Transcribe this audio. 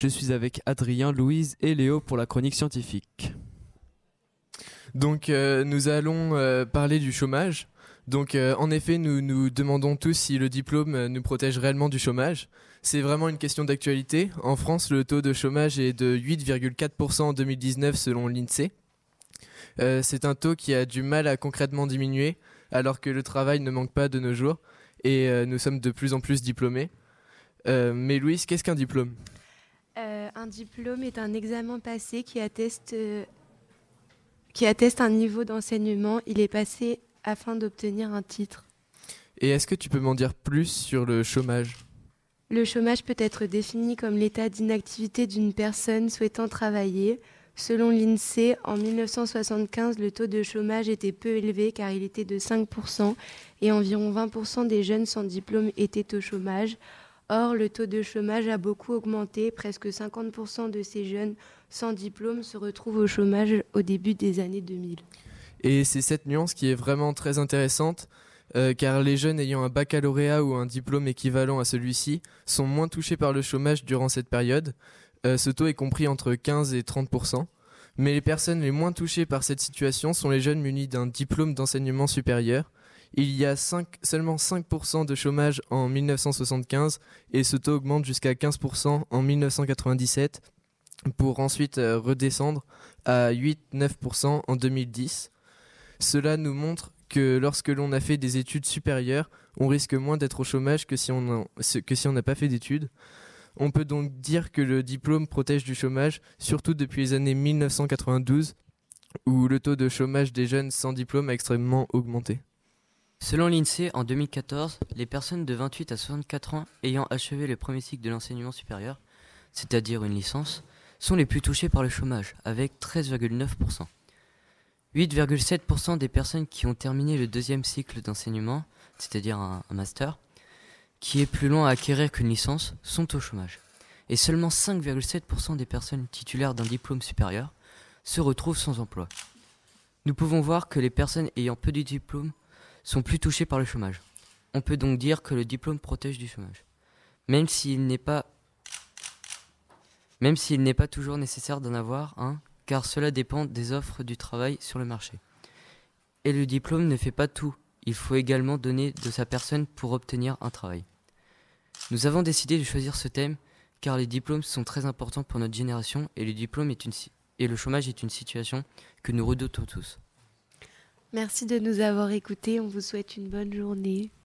Je suis avec Adrien, Louise et Léo pour la chronique scientifique. Donc euh, nous allons euh, parler du chômage. Donc euh, en effet, nous nous demandons tous si le diplôme nous protège réellement du chômage. C'est vraiment une question d'actualité. En France, le taux de chômage est de 8,4% en 2019 selon l'INSEE. c'est un taux qui a du mal à concrètement diminuer alors que le travail ne manque pas de nos jours et nous sommes de plus en plus diplômés. mais Louise, qu'est-ce qu'un diplôme? Un diplôme est un examen passé qui atteste, euh, qui atteste un niveau d'enseignement. Il est passé afin d'obtenir un titre. Et est-ce que tu peux m'en dire plus sur le chômage? Le chômage peut être défini comme l'état d'inactivité d'une personne souhaitant travailler. Selon l'INSEE, en 1975, le taux de chômage était peu élevé car il était de 5% et environ 20% des jeunes sans diplôme étaient au chômage. Or, le taux de chômage a beaucoup augmenté. Presque 50% de ces jeunes sans diplôme se retrouvent au chômage au début des années 2000. Et c'est cette nuance qui est vraiment très intéressante, euh, car les jeunes ayant un baccalauréat ou un diplôme équivalent à celui-ci sont moins touchés par le chômage durant cette période. Euh, ce taux est compris entre 15 et 30%. Mais les personnes les moins touchées par cette situation sont les jeunes munis d'un diplôme d'enseignement supérieur, il y a seulement 5% de chômage en 1975 et ce taux augmente jusqu'à 15% en 1997 pour ensuite euh, redescendre à 8-9% en 2010. Cela nous montre que lorsque l'on a fait des études supérieures, on risque moins d'être au chômage que si on n'a pas fait d'études. On peut donc dire que le diplôme protège du chômage, surtout depuis les années 1992, où le taux de chômage des jeunes sans diplôme a extrêmement augmenté. Selon l'INSEE, en 2014, les personnes de 28 à 64 ans ayant achevé le premier cycle de l'enseignement supérieur, c'est-à-dire une licence, sont les plus touchées par le chômage, avec 13,9%. 8,7% des personnes qui ont terminé le deuxième cycle d'enseignement, c'est-à-dire un, master, qui est plus loin à acquérir qu'une licence, sont au chômage. Et seulement 5,7% des personnes titulaires d'un diplôme supérieur se retrouvent sans emploi. Nous pouvons voir que les personnes ayant peu de diplômes sont plus touchés par le chômage. On peut donc dire que le diplôme protège du chômage, même s'il n'est pas s'il n'est pas toujours nécessaire d'en avoir un, car cela dépend des offres du travail sur le marché. Et le diplôme ne fait pas tout, il faut également donner de sa personne pour obtenir un travail. Nous avons décidé de choisir ce thème car les diplômes sont très importants pour notre génération et le et le chômage est une situation que nous redoutons tous. Merci de nous avoir écoutés. On vous souhaite une bonne journée.